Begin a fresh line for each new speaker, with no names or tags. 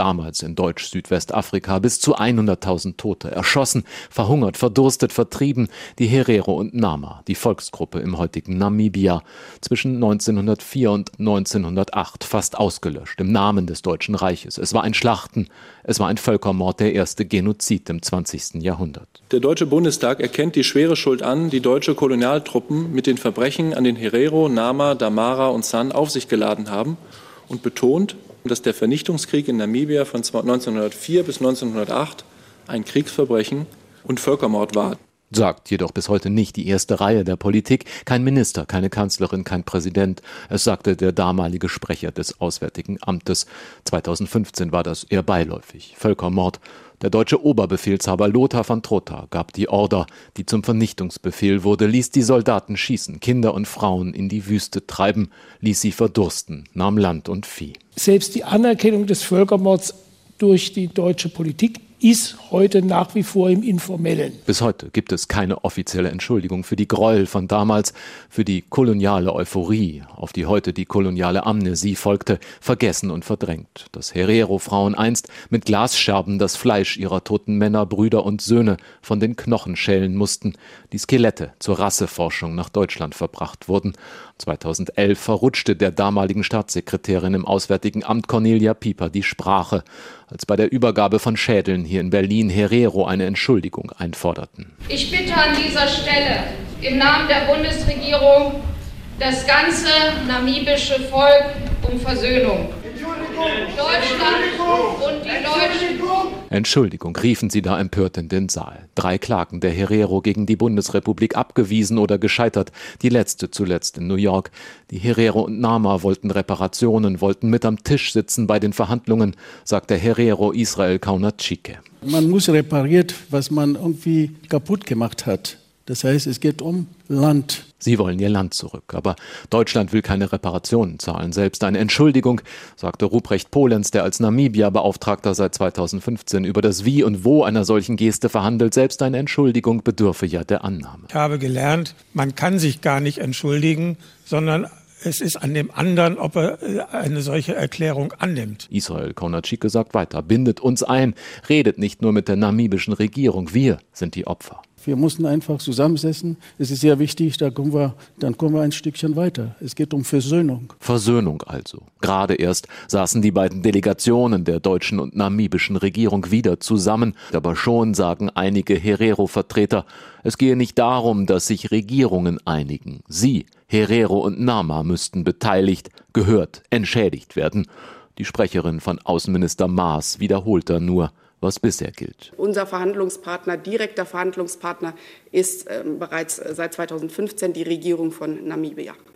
damals in Deutsch-Südwestafrika bis zu 100.000 Tote, erschossen, verhungert, verdurstet, vertrieben, die Herero und Nama, die Volksgruppe im heutigen Namibia, zwischen 1904 und 1908 fast ausgelöscht im Namen des Deutschen Reiches. Es war ein Schlachten, es war ein Völkermord, der erste Genozid im 20. Jahrhundert.
Der Deutsche Bundestag erkennt die schwere Schuld an, die deutsche Kolonialtruppen mit den Verbrechen an den Herero, Nama, Damara und San auf sich geladen haben und betont, dass der Vernichtungskrieg in Namibia von 1904 bis 1908 ein Kriegsverbrechen und Völkermord war.
Sagt jedoch bis heute nicht die erste Reihe der Politik, kein Minister, keine Kanzlerin, kein Präsident. Es sagte der damalige Sprecher des Auswärtigen Amtes. 2015 war das eher beiläufig. Völkermord. Der deutsche Oberbefehlshaber Lothar von Trotha gab die Order, die zum Vernichtungsbefehl wurde, ließ die Soldaten schießen, Kinder und Frauen in die Wüste treiben, ließ sie verdursten, nahm Land und Vieh.
Selbst die Anerkennung des Völkermords durch die deutsche Politik ist heute nach wie vor im Informellen.
Bis heute gibt es keine offizielle Entschuldigung für die Gräuel von damals, für die koloniale Euphorie, auf die heute die koloniale Amnesie folgte, vergessen und verdrängt. Dass Herero-Frauen einst mit Glasscherben das Fleisch ihrer toten Männer, Brüder und Söhne von den Knochen schälen mussten, die Skelette zur Rasseforschung nach Deutschland verbracht wurden. 2011 verrutschte der damaligen Staatssekretärin im Auswärtigen Amt Cornelia Pieper die Sprache, als bei der Übergabe von Schädeln hier in Berlin Herero eine Entschuldigung einforderten.
Ich bitte an dieser Stelle im Namen der Bundesregierung das ganze namibische Volk um Versöhnung. Deutschland und die Deutschen.
Entschuldigung, riefen sie da empört in den Saal. Drei Klagen der Herero gegen die Bundesrepublik abgewiesen oder gescheitert, die letzte zuletzt in New York. Die Herero und Nama wollten Reparationen, wollten mit am Tisch sitzen bei den Verhandlungen, sagt der Herero Israel Kaunatschike.
Man muss repariert, was man irgendwie kaputt gemacht hat. Das heißt, es geht um Land.
Sie wollen ihr Land zurück. Aber Deutschland will keine Reparationen zahlen. Selbst eine Entschuldigung, sagte Ruprecht Polenz, der als Namibia-Beauftragter seit 2015 über das Wie und Wo einer solchen Geste verhandelt. Selbst eine Entschuldigung bedürfe ja der Annahme.
Ich habe gelernt, man kann sich gar nicht entschuldigen, sondern es ist an dem anderen, ob er äh, eine solche Erklärung annimmt.
Israel Konatschike sagt weiter, bindet uns ein, redet nicht nur mit der namibischen Regierung, wir sind die Opfer.
Wir mussten einfach zusammensetzen. Es ist sehr wichtig, da kommen wir, dann kommen wir ein Stückchen weiter. Es geht um Versöhnung.
Versöhnung also. Gerade erst saßen die beiden Delegationen der deutschen und namibischen Regierung wieder zusammen. Aber schon sagen einige Herero-Vertreter, es gehe nicht darum, dass sich Regierungen einigen. Sie, Herero und Nama, müssten beteiligt, gehört, entschädigt werden. Die Sprecherin von Außenminister Maas wiederholte nur, was bisher gilt.
Unser Verhandlungspartner, direkter Verhandlungspartner ist äh, bereits seit 2015 die Regierung von Namibia.